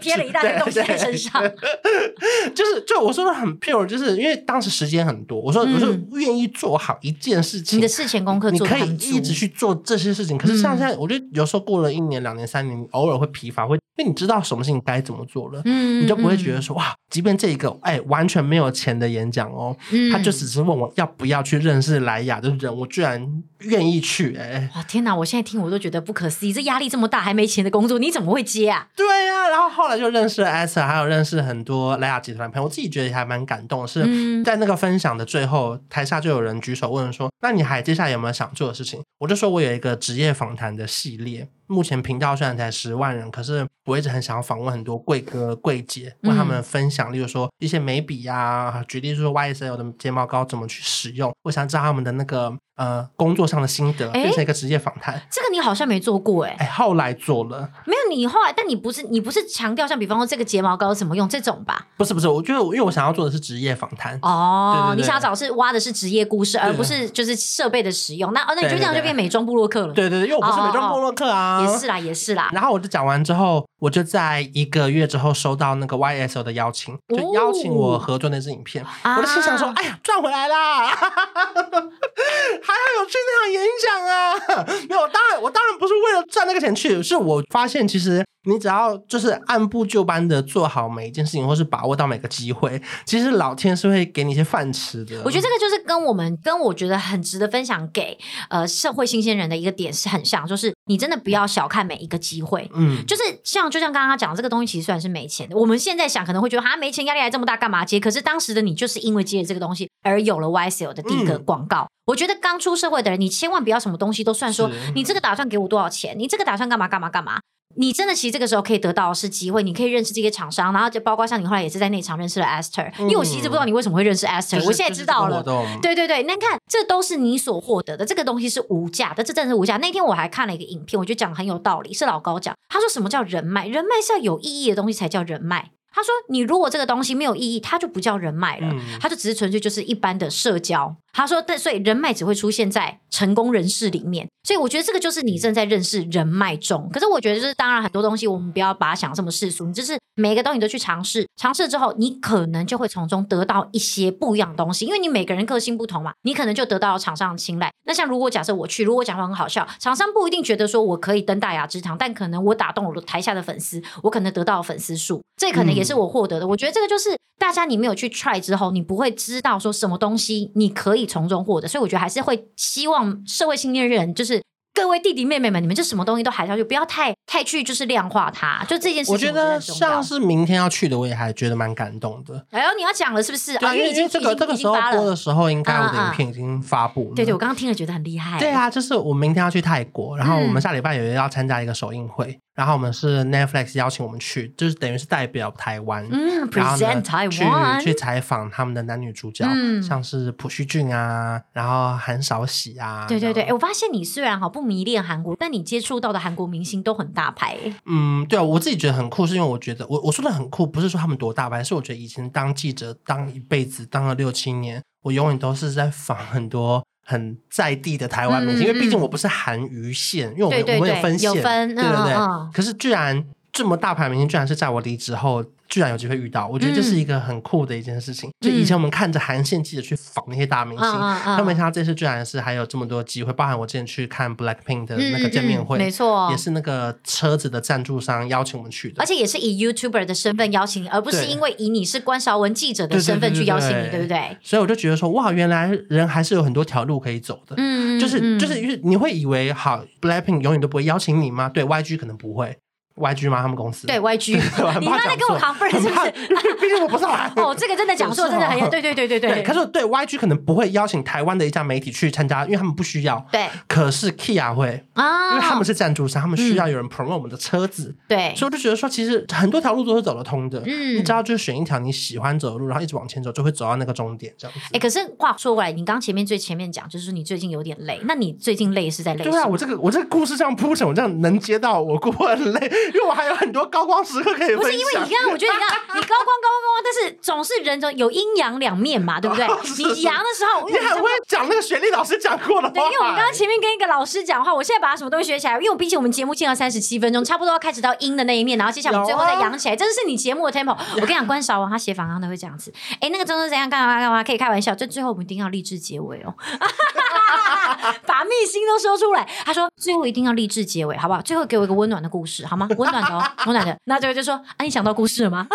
贴了一大堆东西在身上，就是就我说的很 pure，就是因为当时时间很多，我说我说愿意做好一件事情，你的事前功课，你可以一直去做这些事情。可是像现在，我觉得有时候过了一年、两年、三年，偶尔会疲乏，会因为你知道什么事情该怎么做了，嗯，你就不会觉得说哇，即便这一个哎完全没有钱的演讲哦，他就只是问我要不要去认识莱雅的人，我居然愿意去，哎，哇天哪！我现在听我都觉得不可思议，这压力这么大还没钱的工作，你怎么会接啊？对。啊，然后后来就认识了 Esther，还有认识很多莱雅集团的朋友。我自己觉得还蛮感动，是在那个分享的最后，台下就有人举手问说：“那你还接下来有没有想做的事情？”我就说我有一个职业访谈的系列。目前频道虽然才十万人，可是我一直很想要访问很多贵哥贵姐，问他们分享，例如说一些眉笔呀，举例说 YSL 的睫毛膏怎么去使用，我想知道他们的那个呃工作上的心得，变成一个职业访谈。这个你好像没做过哎，哎，后来做了，没有你后来，但你不是你不是强调像比方说这个睫毛膏怎么用这种吧？不是不是，我觉得因为我想要做的是职业访谈哦，你想要找是挖的是职业故事，而不是就是设备的使用。那哦，那你就这样就变美妆部落客了。对对对，因为我不是美妆部落客啊，也是啦，也是啦。然后我就讲完之后，我就在一个月之后收到那个 YSL 的邀请，就邀请我合作那支影片。哦、我就心想说：“哎呀，赚回来啦！还要有去那场演讲啊！没有，当然我当然不是为了赚那个钱去，是我发现其实。”你只要就是按部就班的做好每一件事情，或是把握到每个机会，其实老天是会给你一些饭吃的。我觉得这个就是跟我们跟我觉得很值得分享给呃社会新鲜人的一个点是很像，就是你真的不要小看每一个机会。嗯，就是像就像刚刚他讲的这个东西，其实虽然是没钱的，我们现在想可能会觉得啊没钱压力还这么大，干嘛接？可是当时的你就是因为接了这个东西而有了 YSL 的第一个广告。嗯、我觉得刚出社会的人，你千万不要什么东西都算说，你这个打算给我多少钱？你这个打算干嘛干嘛干嘛？你真的其实这个时候可以得到的是机会，你可以认识这些厂商，然后就包括像你后来也是在那场认识了 Esther，因为我其实不知道你为什么会认识 Esther，、嗯、我现在知道了。对对对，那看这都是你所获得的，这个东西是无价的，这真的是无价。那天我还看了一个影片，我觉得讲很有道理，是老高讲，他说什么叫人脉？人脉是要有意义的东西才叫人脉。他说：“你如果这个东西没有意义，它就不叫人脉了，它就只是纯粹就是一般的社交。他说，但所以人脉只会出现在成功人士里面。所以我觉得这个就是你正在认识人脉中。可是我觉得就是当然很多东西我们不要把它想这么世俗，你就是每个东西都去尝试，尝试之后你可能就会从中得到一些不一样的东西，因为你每个人个性不同嘛，你可能就得到了厂商的青睐。那像如果假设我去，如果讲话很好笑，厂商不一定觉得说我可以登大雅之堂，但可能我打动了台下的粉丝，我可能得到了粉丝数，这可能也是我获得的。嗯、我觉得这个就是大家你没有去 try 之后，你不会知道说什么东西你可以从中获得。所以我觉得还是会希望社会新鲜人就是。各位弟弟妹妹们，你们就什么东西都还是要去，不要太太去就是量化它。就这件事情我，我觉得像是明天要去的，我也还觉得蛮感动的。哎呦，你要讲了是不是？对啊，因为这个这个时候播的时候，应该我的影片已经发布了。对对，我刚刚听了觉得很厉害。对啊，就是我明天要去泰国，然后我们下礼拜有要参加一个首映会。嗯然后我们是 Netflix 邀请我们去，就是等于是代表台湾，嗯，present 台湾，去去采访他们的男女主角，嗯，像是朴叙俊啊，然后韩少喜啊，对对对，哎我发现你虽然哈不迷恋韩国，但你接触到的韩国明星都很大牌，嗯，对啊，我自己觉得很酷，是因为我觉得我我说的很酷，不是说他们多大牌，是我觉得以前当记者当一辈子当了六七年，我永远都是在访很多。很在地的台湾明星，嗯、因为毕竟我不是韩娱线，因为我们我们有分线，对对对。嗯、可是居然这么大牌明星，居然是在我离职后。居然有机会遇到，我觉得这是一个很酷的一件事情。嗯、就以前我们看着韩线记者去访那些大明星，他、嗯、没想到这次居然是还有这么多机会。包含我之前去看 Blackpink 的那个见面会，没错，也是那个车子的赞助商邀请我们去的，而且也是以 YouTuber 的身份邀请你，而不是因为以你是关韶文记者的身份去邀请你，对不对？所以我就觉得说，哇，原来人还是有很多条路可以走的。嗯，就是就是，你会以为好 Blackpink 永远都不会邀请你吗？对，YG 可能不会。YG 吗？他们公司对 YG，你刚才跟我 confirm 是不是？毕竟我不是 哦，这个真的讲错，真的很对对对对对。可是对 YG 可能不会邀请台湾的一家媒体去参加，因为他们不需要。对，可是 Kia 会啊，因为他们是赞助商，他们需要有人 promote 我们的车子。对，所以我就觉得说，其实很多条路都是走得通的。嗯，你只要就是选一条你喜欢走的路，然后一直往前走，就会走到那个终点这样子。哎，可是话说回来，你刚前面最前面讲，就是你最近有点累，那你最近累是在累？对啊，我这个我这个故事这样铺陈，我这样能接到我过很累，因为我还有很多。高光时刻可以不是因为你刚刚，我觉得你刚你高光高光高光，但是总是人总有阴阳两面嘛，对不对？你阳的时候，你很会讲那个旋律老师讲过的话。对，因为我们刚刚前面跟一个老师讲话，我现在把他什么东西学起来，因为我毕竟我们节目进了三十七分钟，差不多要开始到阴的那一面，然后接下来我们最后再阳起来，这就是你节目的 tempo。我跟你讲，关少文他写访纲都会这样子，哎，那个真的怎样干嘛干嘛，可以开玩笑，就最后我们一定要励志结尾哦，把秘辛都说出来。他说最后一定要励志结尾，好不好？最后给我一个温暖的故事，好吗？温暖的哦，温暖的。那这个就说。啊，你想到故事了吗？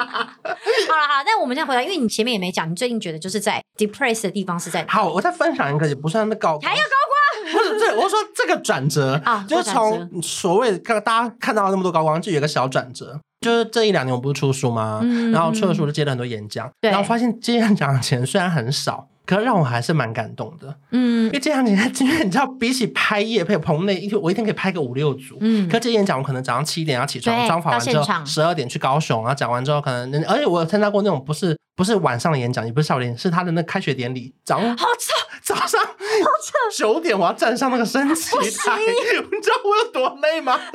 好了好，那我们现在回来，因为你前面也没讲，你最近觉得就是在 depressed 的地方是在哪？好，我再分享一个，也不算那高，还要高光？不是，对，我说这个转折 啊，就是从所谓刚大家看到那么多高光，就有一个小转折，就是这一两年我不是出书吗？嗯，然后出了书就接了很多演讲，然后发现接演讲的钱虽然很少。可是让我还是蛮感动的，嗯，因为这样子，因为你知道，比起拍夜配棚内，一天我一天可以拍个五六组，嗯，可这演讲我可能早上七点要起床，专访完之后十二点去高雄，然后讲完之后可能，而且我有参加过那种不是不是晚上的演讲，也不是少年，是他的那开学典礼，早上好扯，早上好扯，九点我要站上那个升旗台，你知道我有多累吗？好累，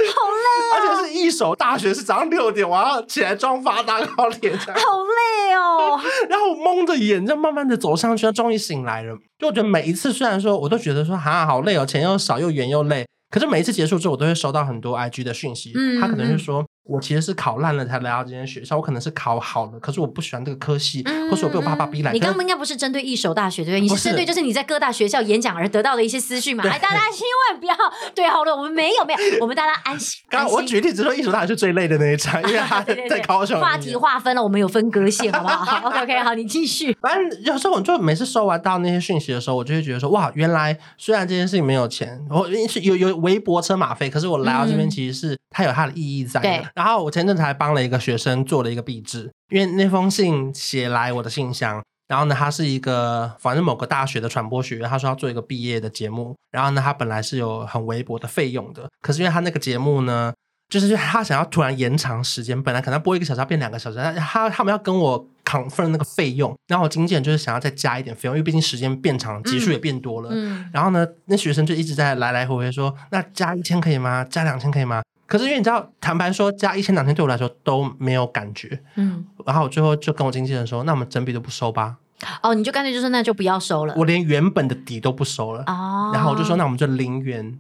而且是一手大学是早上六点我要起来装发大高脸，好累哦，然后我蒙着眼就慢慢的走上去。终于醒来了，就我觉得每一次虽然说我都觉得说哈好累哦，钱又少又远又累，可是每一次结束之后，我都会收到很多 IG 的讯息，嗯，他可能就说。我其实是考烂了才来到这间学校，我可能是考好了，可是我不喜欢这个科系，嗯、或是我被我爸爸逼来。你刚刚应该不是针对一所大学对不对？你是针对就是你在各大学校演讲而得到的一些私讯嘛？哎，大家千万不要对好了，我们没有没有，我们大家安心。刚刚我举例子说，一所大学是最累的那一场，因为他 在高雄。话题划分了，我们有分割线，好不好？OK OK，好，你继续。反正有时候我就每次收完到那些讯息的时候，我就会觉得说，哇，原来虽然这件事情没有钱，我是有有微博车马费，可是我来到这边其实是它有它的意义在的。对。然后我前阵子还。帮了一个学生做了一个壁纸，因为那封信写来我的信箱，然后呢，他是一个反正某个大学的传播学院，他说要做一个毕业的节目，然后呢，他本来是有很微薄的费用的，可是因为他那个节目呢，就是他想要突然延长时间，本来可能播一个小时要变两个小时，他他们要跟我 confirm 那个费用，然后我经纪人就是想要再加一点费用，因为毕竟时间变长，集数也变多了，嗯嗯、然后呢，那学生就一直在来来回回说，那加一千可以吗？加两千可以吗？可是因为你知道，坦白说，加一千两千对我来说都没有感觉。嗯，然后我最后就跟我经纪人说：“那我们整笔都不收吧。”哦，你就干脆就说那就不要收了，我连原本的底都不收了。哦，然后我就说那我们就零元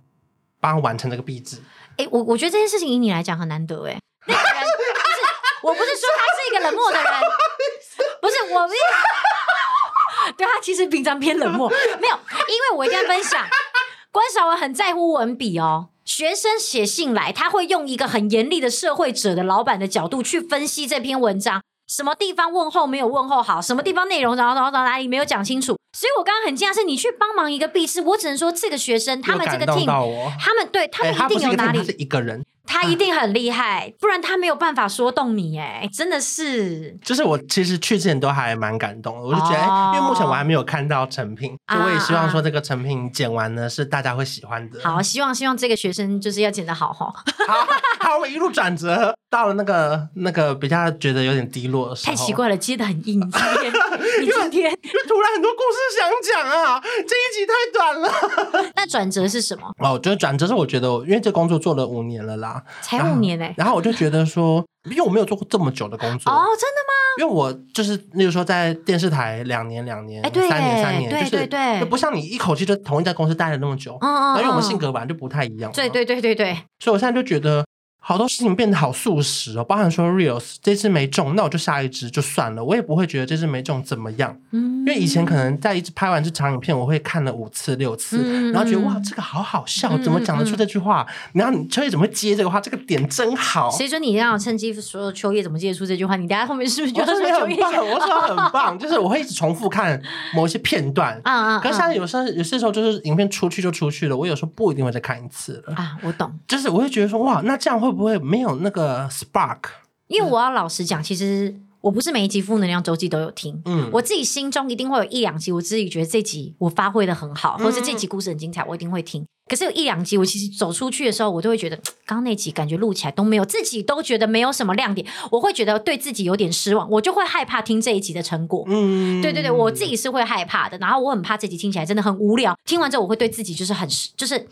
帮他完成这个壁纸。哎，我我觉得这件事情以你来讲很难得哎。那个人不是，我不是说他是一个冷漠的人，不是我，对他其实平常偏冷漠，没有，因为我一定要分享，关少文很在乎文笔哦。学生写信来，他会用一个很严厉的社会者的老板的角度去分析这篇文章，什么地方问候没有问候好，什么地方内容然后然后哪里没有讲清楚。所以我刚刚很惊讶，是你去帮忙一个毕师，我只能说这个学生他们这个 team，他们对他们一定有哪里，他是一个人。他一定很厉害，不然他没有办法说动你哎，真的是。就是我其实去之前都还蛮感动的，我就觉得，因为目前我还没有看到成品，所以我也希望说这个成品剪完呢是大家会喜欢的。好，希望希望这个学生就是要剪得好哈。好，好，我们一路转折到了那个那个比较觉得有点低落的时候。太奇怪了，接的很硬，今天 你今天突然很多故事想讲啊，这一集太短了。那转折是什么？哦，就是转折是我觉得，因为这工作做了五年了啦。才五年呢、欸，然后我就觉得说，因为我没有做过这么久的工作哦，真的吗？因为我就是，例如说在电视台两年两年，三年三年，对对对，就不像你一口气就同一家公司待了那么久，嗯嗯，因为我们性格本来就不太一样，对对对对对，所以我现在就觉得。好多事情变得好速食哦，包含说 Reels 这次没中，那我就下一支就算了，我也不会觉得这次没中怎么样。嗯，因为以前可能在一直拍完这长影片，我会看了五次六次，嗯、然后觉得哇，这个好好笑，嗯、怎么讲得出这句话？嗯、然后你秋叶怎么会接这个话？这个点真好。谁说你让我趁机说秋叶怎么接出这句话？你等下后面是不是觉得说很棒？我说很棒，就是我会一直重复看某一些片段啊啊。可是像有时候有些时候就是影片出去就出去了，我有时候不一定会再看一次了啊。我懂，就是我会觉得说哇，那这样会不会没有那个？个 spark，因为我要老实讲，其实我不是每一集负能量周记都有听，嗯，我自己心中一定会有一两集，我自己觉得这集我发挥的很好，或者这集故事很精彩，我一定会听。可是有一两集，我其实走出去的时候，我都会觉得，刚刚那集感觉录起来都没有，自己都觉得没有什么亮点，我会觉得对自己有点失望，我就会害怕听这一集的成果。嗯，对对对，我自己是会害怕的，然后我很怕这集听起来真的很无聊，听完之后我会对自己就是很就是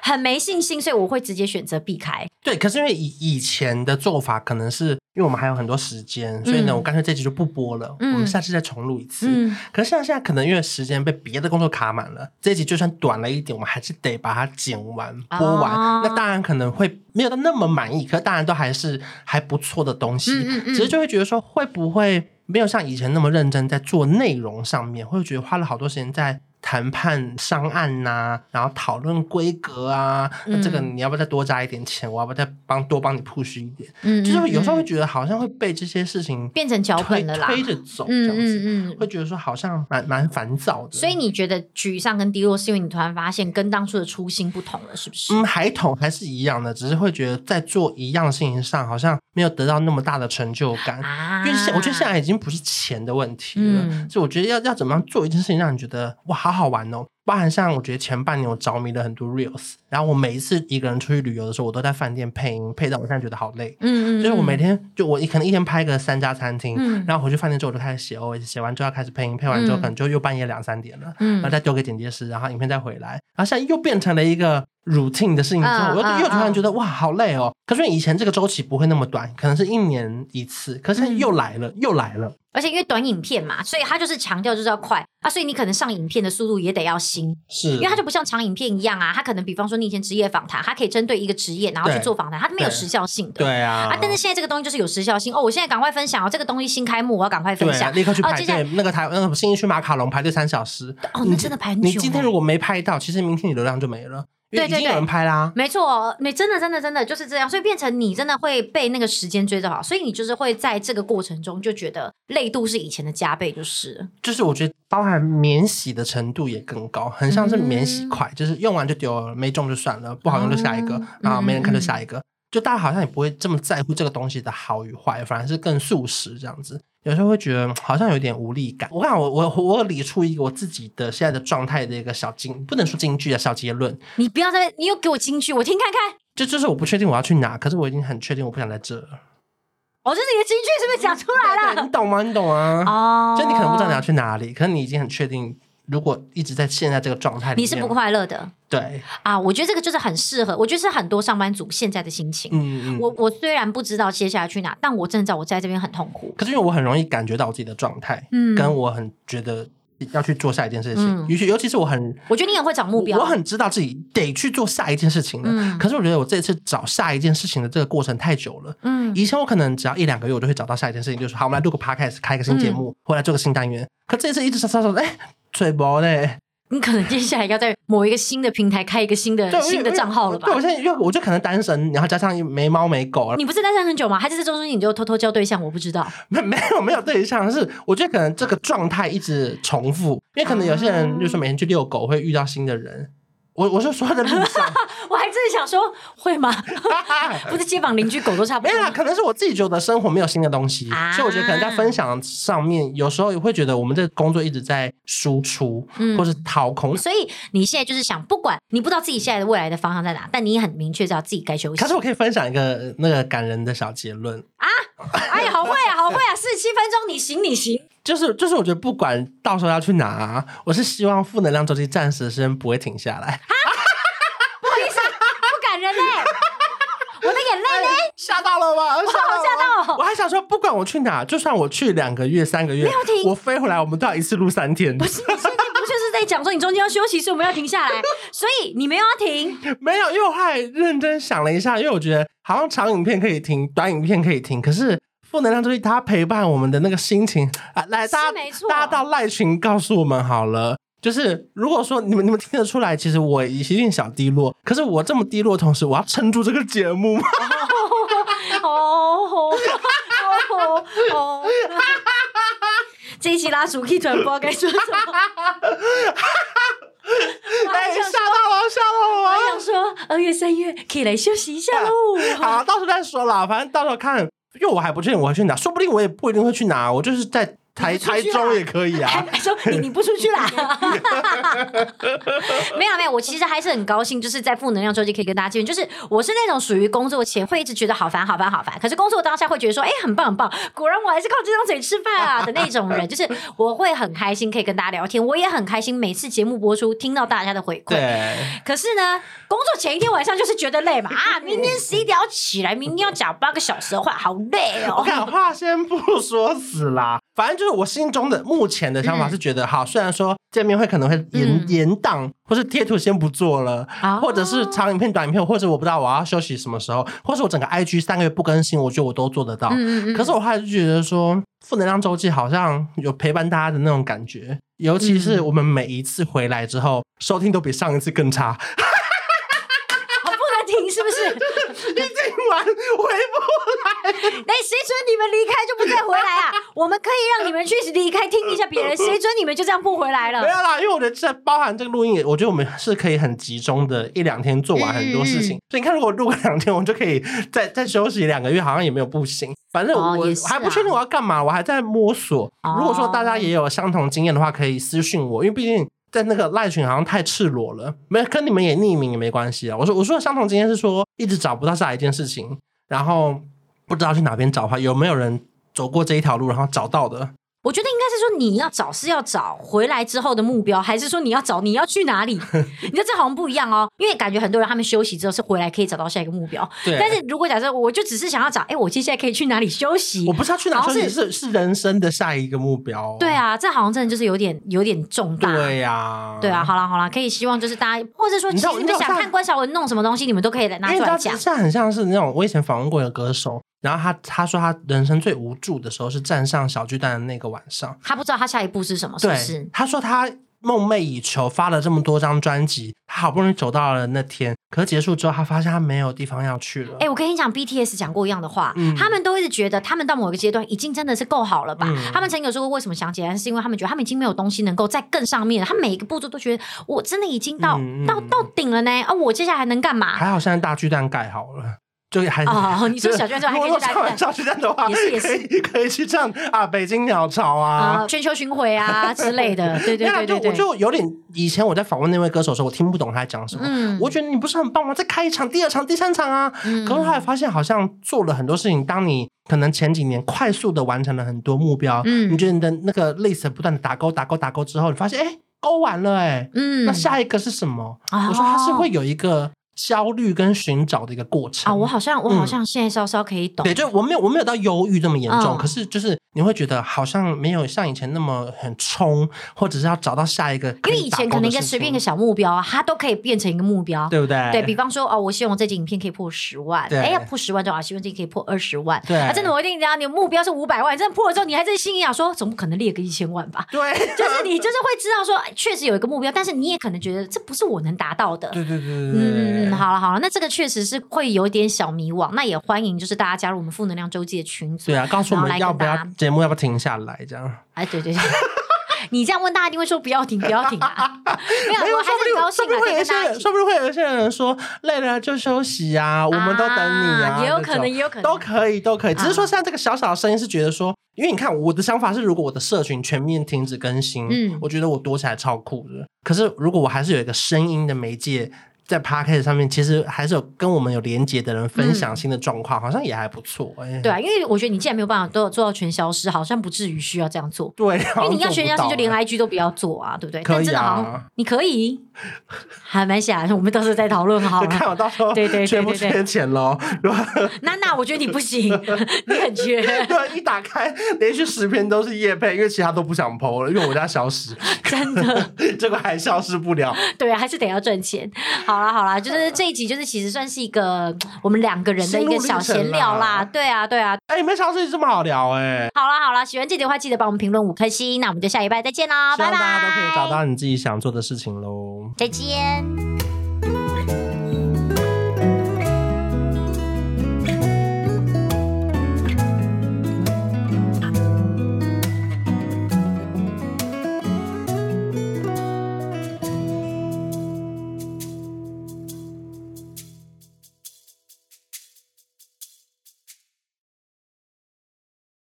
很没信心，所以我会直接选择避开。对，可是因为以以前的做法，可能是因为我们还有很多时间，所以呢，嗯、我干脆这集就不播了，嗯、我们下次再重录一次。嗯，可是像现在可能因为时间被别的工作卡满了，这一集就算短了一点，我们还是得把它剪完播完，哦、那当然可能会没有到那么满意，可是当然都还是还不错的东西。嗯嗯嗯，只是就会觉得说，会不会没有像以前那么认真在做内容上面，会觉得花了好多时间在。谈判商案呐、啊，然后讨论规格啊，那、嗯、这个你要不要再多加一点钱？我要不要再帮多帮你 push 一点？嗯，就是有时候会觉得好像会被这些事情变成脚本了啦，推着走这样子，嗯，嗯，嗯会觉得说好像蛮蛮烦躁的。所以你觉得沮丧跟低落，是因为你突然发现跟当初的初心不同了，是不是？嗯，还同还是一样的，只是会觉得在做一样的事情上，好像没有得到那么大的成就感。啊，因为现我觉得现在已经不是钱的问题了，嗯、所以我觉得要要怎么样做一件事情，让你觉得哇，好好玩哦。包含像我觉得前半年我着迷了很多 reels，然后我每一次一个人出去旅游的时候，我都在饭店配音，配到我现在觉得好累。嗯嗯，就是我每天就我可能一天拍个三家餐厅，嗯，然后回去饭店之后我就开始写 OS，写完之后要开始配音，配完之后可能就又半夜两三点了，嗯，然后再丢给剪辑师，然后影片再回来，然后现在又变成了一个 routine 的事情之后，我又又突然觉得哇好累哦。可是以前这个周期不会那么短，可能是一年一次，可是又来了，又来了。而且因为短影片嘛，所以它就是强调就是要快啊，所以你可能上影片的速度也得要新，是，因为它就不像长影片一样啊，它可能比方说你以前职业访谈，它可以针对一个职业然后去做访谈，他没有时效性的，对。啊，啊，但是现在这个东西就是有时效性。哦，我现在赶快分享哦，这个东西新开幕，我要赶快分享，立刻去排队，那个台那个新义区马卡龙排队三小时，哦，那真的排很久，你今天如果没拍到，其实明天你流量就没了。对对对，有人拍啦，没错，没真的真的真的就是这样，所以变成你真的会被那个时间追着跑，所以你就是会在这个过程中就觉得累度是以前的加倍，就是。就是我觉得包含免洗的程度也更高，很像是免洗筷，嗯、就是用完就丢了，没中就算了，不好用就下一个，嗯、然后没人看就下一个，嗯、就大家好像也不会这么在乎这个东西的好与坏，反而是更速食这样子。有时候会觉得好像有点无力感。我看我我我理出一个我自己的现在的状态的一个小金，不能说金句啊，小结论。你不要再，你又给我金句，我听看看。就就是我不确定我要去哪，可是我已经很确定我不想在这。哦，这是你的金句是不是讲出来了？你懂吗？你懂啊？哦，就你可能不知道你要去哪里，可是你已经很确定如果一直在现在这个状态里面，你是不快乐的。对啊，我觉得这个就是很适合，我觉得是很多上班族现在的心情。嗯嗯，我我虽然不知道接下来去哪，但我真的知道我在这边很痛苦。可是因为我很容易感觉到我自己的状态，嗯，跟我很觉得要去做下一件事情。尤其、嗯、尤其是我很，我觉得你也会找目标，我很知道自己得去做下一件事情的。嗯、可是我觉得我这次找下一件事情的这个过程太久了。嗯，以前我可能只要一两个月，我就会找到下一件事情，就是好，我们来录个 podcast，开一个新节目，或、嗯、来做个新单元。可这次一直刷刷刷，哎，嘴薄嘞。你可能接下来要在某一个新的平台开一个新的新的账号了吧？对，我现在因为我就可能单身，然后加上没猫没狗了。你不是单身很久吗？还是这中间你就偷偷交对象？我不知道。没 没有没有对象，是我觉得可能这个状态一直重复，因为可能有些人就是每天去遛狗会遇到新的人。我我是说在路上，我还真的想说会吗？不是街坊邻居狗都差不多。没有啦，可能是我自己觉得生活没有新的东西，啊、所以我觉得可能在分享上面，有时候也会觉得我们这个工作一直在输出，嗯、或是掏空。所以你现在就是想，不管你不知道自己现在的未来的方向在哪，但你也很明确知道自己该休息。可是我可以分享一个那个感人的小结论啊！哎呀，好会啊，好会啊！四十七分钟，你行你行。就是就是，我觉得不管到时候要去哪，啊，我是希望负能量周期暂时的时间不会停下来。啊、不好意思，不感人嘞，我的眼泪嘞，吓到了吗？我好吓到！我还想说，不管我去哪，就算我去两个月、三个月，没有停，我飞回来，我们都要一次录三天。不是，你不就是在讲说你中间要休息，所以我们要停下来，所以你没有要停？没有，因为我还认真想了一下，因为我觉得好像长影片可以停，短影片可以停，可是。负能量就是，他陪伴我们的那个心情啊，来，大家大家到赖群告诉我们好了。就是如果说你们你们听得出来，其实我一定小低落，可是我这么低落的同时，我要撑住这个节目。哦哦哦哦！这一期拉主 K 团，不知道该说什么。哎，吓到我，吓到我！我还想说，二月三月可以来休息一下喽。好，到时候再说啦，反正到时候看。因为我还不确定我会去哪，说不定我也不一定会去哪，我就是在。台台中也可以啊，说你你不出去啦？没有没有，我其实还是很高兴，就是在负能量周期可以跟大家见面。就是我是那种属于工作前会一直觉得好烦好烦好烦，可是工作当下会觉得说，哎，很棒很棒，果然我还是靠这张嘴吃饭啊的那种人。就是我会很开心可以跟大家聊天，我也很开心每次节目播出听到大家的回馈。可是呢，工作前一天晚上就是觉得累嘛啊，明天十一点要起来，明天要讲八个小时的话，好累哦。我看话先不说死啦。反正就是我心中的目前的想法是觉得，好，虽然说见面会可能会延延档，或是贴图先不做了，或者是长影片、短影片，或者我不知道我要休息什么时候，或是我整个 IG 三个月不更新，我觉得我都做得到。可是我还是觉得说，负能量周记好像有陪伴大家的那种感觉，尤其是我们每一次回来之后，收听都比上一次更差。是不是一听完回不来？哎，谁准你们离开就不再回来啊？我们可以让你们去离开听一下别人，谁 准你们就这样不回来了？没有啦，因为我觉得这包含这个录音，我觉得我们是可以很集中的，一两天做完很多事情。嗯、所以你看，如果录个两天，我们就可以再再休息两个月，好像也没有不行。反正我、哦啊、还不确定我要干嘛，我还在摸索。哦、如果说大家也有相同经验的话，可以私信我，因为毕竟。在那个赖群好像太赤裸了，没跟你们也匿名也没关系啊。我说我说相同经验是说，一直找不到下一件事情，然后不知道去哪边找的话，有没有人走过这一条路，然后找到的？我觉得应该是说你要找是要找回来之后的目标，还是说你要找你要去哪里？你知道这好像不一样哦，因为感觉很多人他们休息之后是回来可以找到下一个目标。对。但是如果假设我就只是想要找，哎，我接下来可以去哪里休息？我不知道去哪休息，是是人生的下一个目标。对啊，这好像真的就是有点有点重大。对呀。对啊，好了好了，可以希望就是大家，或者说其实你们想看关晓雯弄什么东西，你们都可以来拿出来讲。现在很像是那种我以前访问过的歌手。然后他他说他人生最无助的时候是站上小巨蛋的那个晚上，他不知道他下一步是什么，是不是？他说他梦寐以求，发了这么多张专辑，他好不容易走到了那天，可是结束之后，他发现他没有地方要去了。哎，我跟你讲，BTS 讲过一样的话，嗯、他们都一直觉得他们到某一个阶段已经真的是够好了吧？嗯、他们曾经有说过为什么想起来，是因为他们觉得他们已经没有东西能够再更上面了，他每一个步骤都觉得我真的已经到、嗯、到到顶了呢，啊，我接下来还能干嘛？还好现在大巨蛋盖好了。就还哦，你说小巨蛋还可以去大小巨蛋的话，也是也是可以可以去唱啊，北京鸟巢啊，全球巡回啊 之类的，对对对对对。我就有点以前我在访问那位歌手的时候，我听不懂他在讲什么。嗯，我觉得你不是很棒吗？再开一场、第二场、第三场啊。嗯。可是后来发现，好像做了很多事情。当你可能前几年快速的完成了很多目标，嗯，你觉得你的那个 list 不断的打勾、打勾、打勾之后，你发现哎。勾完了哎、欸，嗯，那下一个是什么？哦、我说他是会有一个。焦虑跟寻找的一个过程啊，我好像我好像现在稍稍可以懂。对，就我没有我没有到忧郁这么严重，可是就是你会觉得好像没有像以前那么很冲，或者是要找到下一个。因为以前可能一个随便一个小目标啊，它都可以变成一个目标，对不对？对，比方说哦，我希望这集影片可以破十万，哎，呀破十万就好，希望这集可以破二十万。对，啊真的我一定讲，你的目标是五百万，真的破了之后，你还在心里想说，总不可能列个一千万吧？对，就是你就是会知道说，确实有一个目标，但是你也可能觉得这不是我能达到的。对对对对，嗯，好了好了，那这个。这确实是会有点小迷惘，那也欢迎就是大家加入我们负能量周记的群组。对啊，告诉我们要不要节目要不要停下来这样？哎，对对对，你这样问大家一定会说不要停，不要停啊！没有，我还是高兴啊。说不定会有一些人，说不定会有一些人说累了就休息啊，我们都等你啊，也有可能，也有可能都可以，都可以。只是说像这个小小的声音是觉得说，因为你看我的想法是，如果我的社群全面停止更新，嗯，我觉得我躲起来超酷的。可是如果我还是有一个声音的媒介。在 Podcast 上面，其实还是有跟我们有连接的人分享新的状况，嗯、好像也还不错。哎，对啊，因为我觉得你既然没有办法都有做到全消失，好像不至于需要这样做。对，因为你要全消失，就连 IG 都不要做啊，对不对？可以啊，你可以，还蛮想，我们到时候再讨论好了。看我到时候对对缺不缺钱喽？娜娜，我觉得你不行，你很缺。对，一打开连续十篇都是夜配，因为其他都不想 PO 了，因为我家消失，真的，这个还消失不了。对啊，还是得要赚钱。好啦好啦，就是。这一集就是其实算是一个 我们两个人的一个小闲聊啦，对啊对啊，哎，没想到这集这么好聊哎。好啦好啦，喜欢这集的话记得帮我们评论五颗星，那我们就下一拜再见啦，拜拜。大家都可以找到你自己想做的事情喽，再见。